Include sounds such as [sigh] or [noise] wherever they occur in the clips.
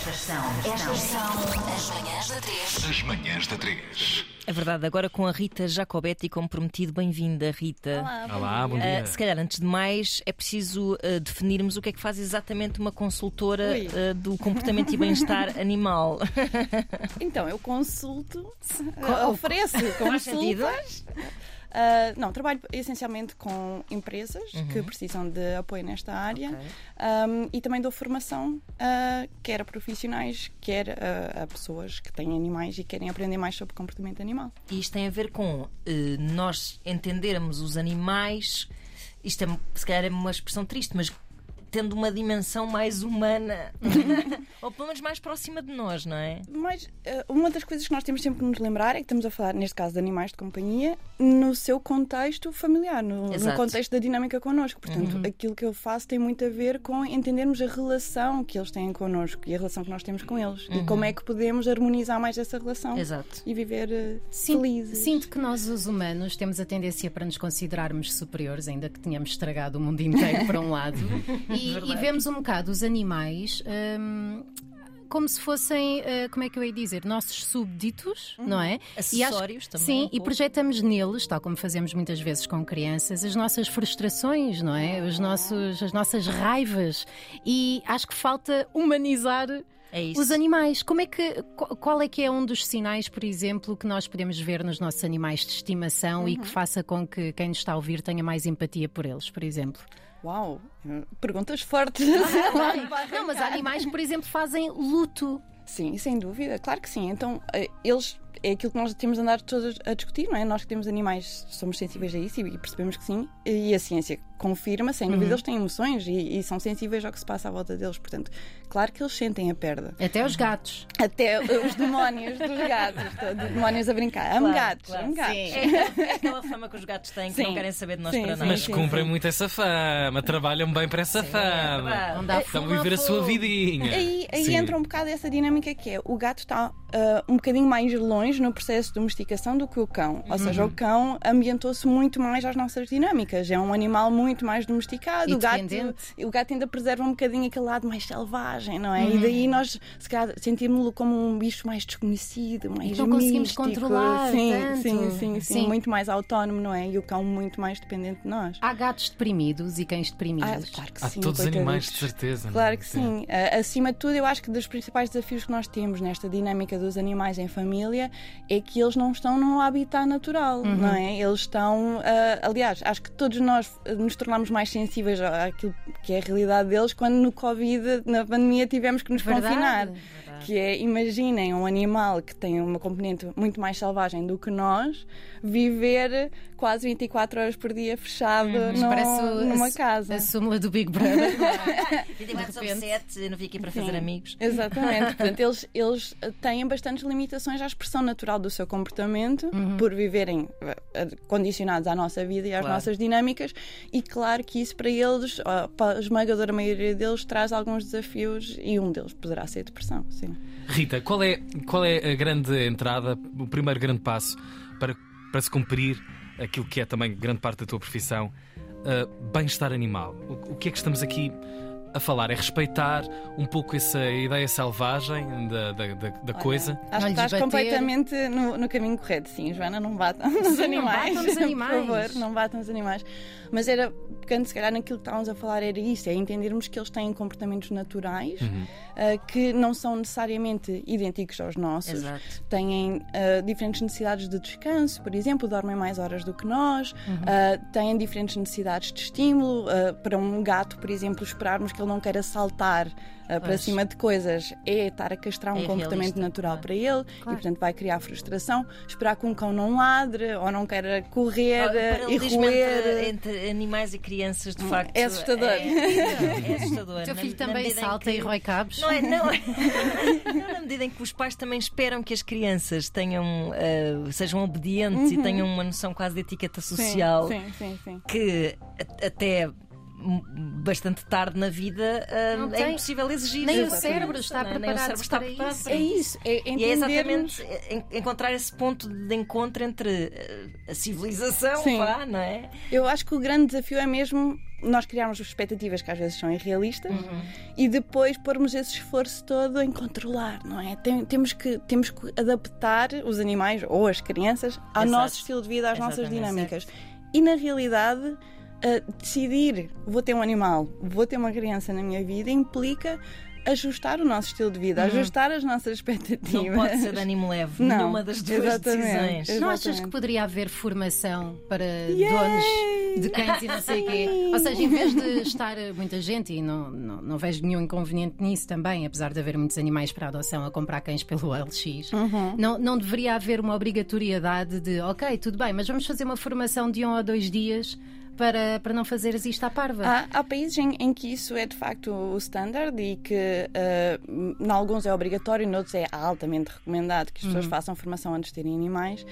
Estas são, estas são as manhãs da 3. As manhãs da 3. É verdade, agora com a Rita Jacobetti como prometido. Bem-vinda, Rita. Olá, bom Ah, dia. se calhar, antes de mais, é preciso ah, definirmos o que é que faz exatamente uma consultora Ui. ah, do comportamento e bem-estar [laughs] animal. Então, eu consulto, eh, ofereço [laughs] consultas. Ah, não, trabalho essencialmente com empresas Uhum. que precisam de apoio nesta área Ahm, e também dou formação ah, quer a profissionais, quer a, a pessoas que têm animais e querem aprender mais sobre comportamento animal. E isto tem a ver com eh, nós entendermos os animais. Isto é, se calhar é uma expressão triste, mas tendo uma dimensão mais humana. [laughs] Ou pelo menos mais próxima de nós, não é? Mas eh, uma das coisas que nós temos sempre que nos lembrar é que estamos a falar, neste caso, de animais de companhia, no seu contexto familiar, no, no contexto da dinâmica connosco. Portanto, Uhum. aquilo que eu faço tem muito a ver com entendermos a relação que eles têm connosco e a relação que nós temos com eles. E como é que podemos harmonizar mais essa relação Uhum. Exato. e viver eh, Sinto, felizes. sinto que nós, os humanos, temos a tendência para nos considerarmos superiores, ainda que tenhamos estragado o mundo [laughs] inteiro para um lado, [laughs] e, e vemos um bocado os animais. hum, como se fossem, eh, como é que eu ia dizer, nossos súbditos, não é? E acho- Acessórios também, Sim, um e projetamos neles, tal como fazemos muitas vezes com crianças, as nossas frustrações, não é? Os nossos, as nossas raivas. E acho que falta humanizar É os animais, como é que qu- qual é que é um dos sinais, por exemplo, que nós podemos ver nos nossos animais de estimação e que faça com que quem nos está a ouvir tenha mais empatia por eles, por exemplo? Uau! Perguntas fortes. [laughs] Não, mas animais que, por exemplo, fazem luto. Sim, sem dúvida, claro que sim. Então, eh, eles é aquilo que nós temos andado todos a discutir, não é? Nós que temos animais somos sensíveis a isso e percebemos que sim. E a ciência confirma, sem dúvida, eles têm emoções e, e são sensíveis ao que se passa à volta deles. Portanto, claro que eles sentem a perda. Até os gatos. Até os demónios dos gatos, [laughs] os demónios a brincar. Amo Claro, gatos, claro. amo gatos. É aquela, é aquela fama que os gatos têm que Sim. não querem saber de nós Sim, para sim, nada. Mas sim, cumprem sim. muito essa fama, trabalham bem para essa fama. verdade. Não dá Estão a viver a sua vidinha. Aí, aí Sim. entra um bocado essa dinâmica que é o gato está ah, um bocadinho mais longe no processo de domesticação do que o cão. Ou seja, Uhum. o cão ambientou-se muito mais às nossas dinâmicas. É um animal muito mais domesticado. E o, gato, o gato ainda preserva um bocadinho aquele lado mais selvagem, não é? Uhum. E daí nós, se calhar, sentimos-lo como um bicho mais desconhecido, mais não conseguimos místico. controlar sim, tanto. Sim, sim, sim, Sim. Muito mais autónomo, não é? E o cão muito mais dependente de nós. Há gatos deprimidos e cães Ah, deprimidos. claro que Há sim. todos os animais, de certeza. não é? Claro que sim. Ah, acima de tudo, eu acho que dos principais desafios que nós temos nesta dinâmica dos animais em família é que eles não estão num habitat natural, Uhum. não é? Eles estão. ah, aliás, acho que todos nós ah, nos tornamos mais sensíveis àquilo que é a realidade deles quando no Covid, na pandemia, tivemos que nos Verdade, confinar. verdade. Que é, imaginem um animal que tem uma componente muito mais selvagem do que nós viver quase 24 horas por dia fechado num- parece o- numa a, casa. a súmula do Big Brother. 24 [laughs] sobre repente. 7, eu não vim aqui para fazer Sim, amigos. Exatamente. [laughs] Portanto, eles, eles têm bastantes limitações à expressão natural do seu comportamento por viverem eh, condicionados à nossa vida e às Claro. nossas dinâmicas. E claro que isso para eles, para a esmagadora maioria deles, traz alguns desafios e um deles poderá ser a depressão. Sim. Rita, qual é, qual é a grande entrada, o primeiro grande passo para, para se cumprir aquilo que é também grande parte da tua profissão, uh, bem-estar animal? O, o que é que estamos aqui a falar? É respeitar um pouco essa ideia selvagem da, da, da, da coisa? Acho Não que estás bater. completamente no, no caminho correto. Sim, Joana, não batam nos Sim, não animais. batam nos [laughs] animais. Por favor, não batam nos animais. Mas era, pegando se calhar naquilo que estávamos a falar, era isso: é entendermos que eles têm comportamentos naturais Uhum. ah, que não são necessariamente idênticos aos nossos. Exato. Têm ah, diferentes necessidades de descanso, por exemplo, dormem mais horas do que nós, ah, têm diferentes necessidades de estímulo. para um gato, por exemplo, esperarmos que ele não queira saltar ah, para cima de coisas é estar a castrar um É comportamento realista, natural claro. para ele e, portanto, vai criar frustração. Esperar que um cão não ladre ou não queira correr O eh, e paralelismo roer. entre, entre animais e crianças, de facto. é assustador. É, é assustador. [laughs] O teu Na- filho na também em salta que- e rói cabos. Não é, [laughs] não. não na medida em que os pais também esperam que as crianças tenham, eh, sejam obedientes e tenham uma noção quase de etiqueta social Sim, sim, sim. que até bastante tarde na vida, Não é impossível exigir. nem o cérebro está Nem o preparado cérebro está para preparado isso. É isso, é E é exatamente en- encontrar esse ponto de encontro entre ah, a civilização, Sim. vá, não é? Eu acho que o grande desafio é mesmo nós criarmos expectativas que às vezes são irrealistas Uhum. e depois pormos esse esforço todo em controlar, não é? Tem- temos, que, temos que adaptar os animais ou as crianças ao Exato. nosso estilo de vida, às nossas Exatamente, dinâmicas. E na realidade, decidir vou ter um animal, vou ter uma criança na minha vida implica ajustar o nosso estilo de vida, ajustar as nossas expectativas. Uhum. Não pode ser de ânimo leve, Não, nenhuma das duas exatamente. decisões. Exato. Não achas que Exatamente. poderia haver formação para Yay! donos de cães e não sei o quê? Ou seja, em vez de estar muita gente, e não, não, não vejo nenhum inconveniente nisso também, apesar de haver muitos animais para adoção a comprar cães pelo LX, Uhum. não, não deveria haver uma obrigatoriedade de, ok, tudo bem, mas vamos fazer uma formação de um ou dois dias para, para não fazeres isto à parva. Há, há países em, em que isso é de facto o standard e que uh, em alguns é obrigatório, noutros é altamente recomendado que as pessoas façam formação antes de terem animais.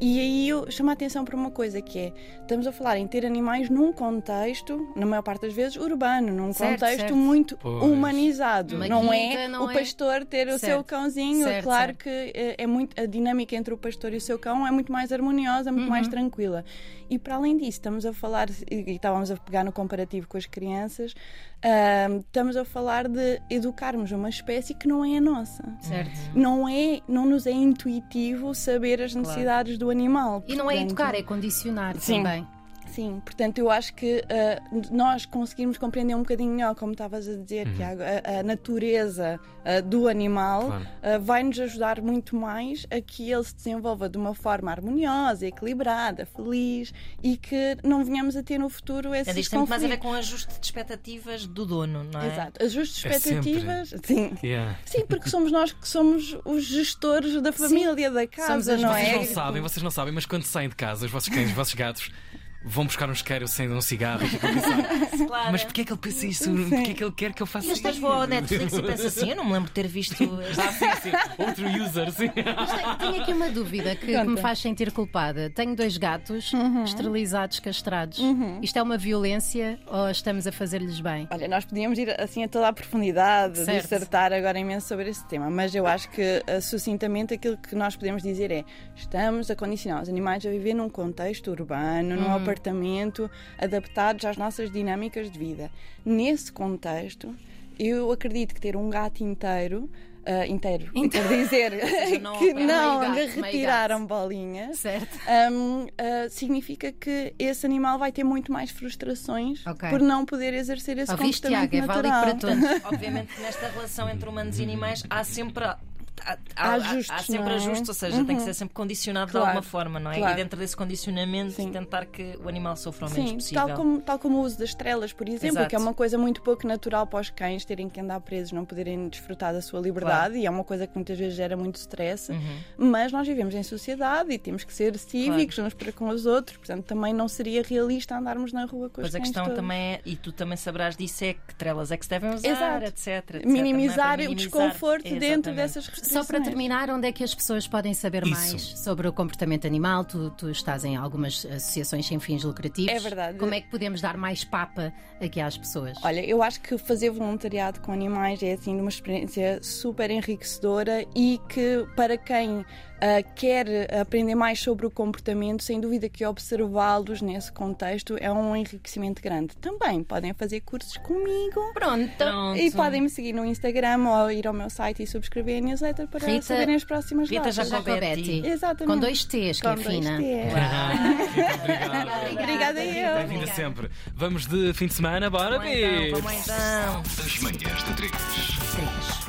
E aí eu chamo a atenção para uma coisa que é, estamos a falar em ter animais num contexto, na maior parte das vezes, urbano, num Certo, contexto certo. muito Pois. humanizado. Uma não é não o é- pastor ter o seu Certo. cãozinho. Certo, claro certo. que é, é muito, a dinâmica entre o pastor e o seu cão é muito mais harmoniosa, muito Uhum. mais tranquila. E para além disso, estamos a falar, e e estávamos a pegar no comparativo com as crianças, ahm, estamos a falar de educarmos uma espécie que não é a nossa. Certo. Não, é, não nos é intuitivo saber as necessidades do animal. E não é educar, é condicionar Sim. também. Sim, portanto, eu acho que ah, nós conseguirmos compreender um bocadinho melhor, como estavas a dizer, Uhum. Tiago, a, a natureza ah, do animal Claro. ah, vai-nos ajudar muito mais a que ele se desenvolva de uma forma harmoniosa, equilibrada, feliz e que não venhamos a ter no futuro esses Portanto, isto tem muito mais a ver com ajuste de expectativas do dono, não é? Exato, ajustes de É expectativas. Sim. Yeah. Sim, porque somos nós que somos os gestores da família, da casa, as não Vocês é? não sabem, vocês não sabem, mas quando saem de casa, os vossos cães, os vossos gatos vão buscar um isqueiro, acendem um cigarro e pensar, [laughs] Claro. mas porquê é que ele pensa isso? Porquê é que ele quer que eu faça E isso? depois vou ao Netflix e penso assim: eu não me lembro de ter visto. Ah, sim, sim. Outro user, sim. Mas tenho, aqui uma dúvida que, que me faz sentir culpada. Tenho dois gatos esterilizados, castrados. Uhum. Isto é uma violência ou estamos a fazer-lhes bem? Olha, nós podíamos ir assim a toda a profundidade, Certo. dissertar agora imenso sobre esse tema, mas eu acho que eh, sucintamente aquilo que nós podemos dizer é estamos a condicionar os animais a viver num contexto urbano, num apartamento, adaptados às nossas dinâmicas de vida. Nesse contexto, eu acredito que ter um gato inteiro. eh, inteiro, quer dizer [laughs] não que é não gato, retiraram Certo. Hum, uh, significa que esse animal vai ter muito mais frustrações Ok. por não poder exercer esse Ouviste, comportamento Tiago? É válido natural. para todos. [laughs] Obviamente que nesta relação entre humanos e animais há sempre. Há, ajustes, há sempre é? ajustes, ou seja, tem que ser sempre condicionado Claro, de alguma forma, não é? claro. E dentro desse condicionamento, Sim. tentar que o animal sofra o menos Sim, possível. tal como, tal como o uso das estrelas, por exemplo, Exato. que é uma coisa muito pouco natural para os cães terem que andar presos, não poderem desfrutar da sua liberdade, e é uma coisa que muitas vezes gera muito stress. Uhum. Mas nós vivemos em sociedade e temos que ser cívicos uns para com os outros, portanto também não seria realista andarmos na rua com os Pois a cães questão todos. também é, e tu também saberás disso, é que trelas é que se devem usar, Exato. etc, etc. minimizar é? Para o minimizar. desconforto dentro Exatamente. dessas restrições. Só para terminar, onde é que as pessoas podem saber Isso. mais sobre o comportamento animal? Tu, tu estás em algumas associações sem fins lucrativos. É verdade. Como é que podemos dar mais papa aqui às pessoas? Olha, eu acho que fazer voluntariado com animais é assim uma experiência super enriquecedora e que para quem ah, quer aprender mais sobre o comportamento, sem dúvida que observá-los nesse contexto é um enriquecimento grande. Também podem fazer cursos comigo Pronto. Pronto. e podem me seguir no Instagram ou ir ao meu site e subscrever a newsletter para Rita- saberem as próximas Rita datas. Jacobetti. Exatamente. Com dois T's, que Com é dois fina. T's. Obrigado. Obrigada eu. Bem-vinda sempre. Vamos de fim de semana, bora, Vamos então, vamos então. As manhãs da 3.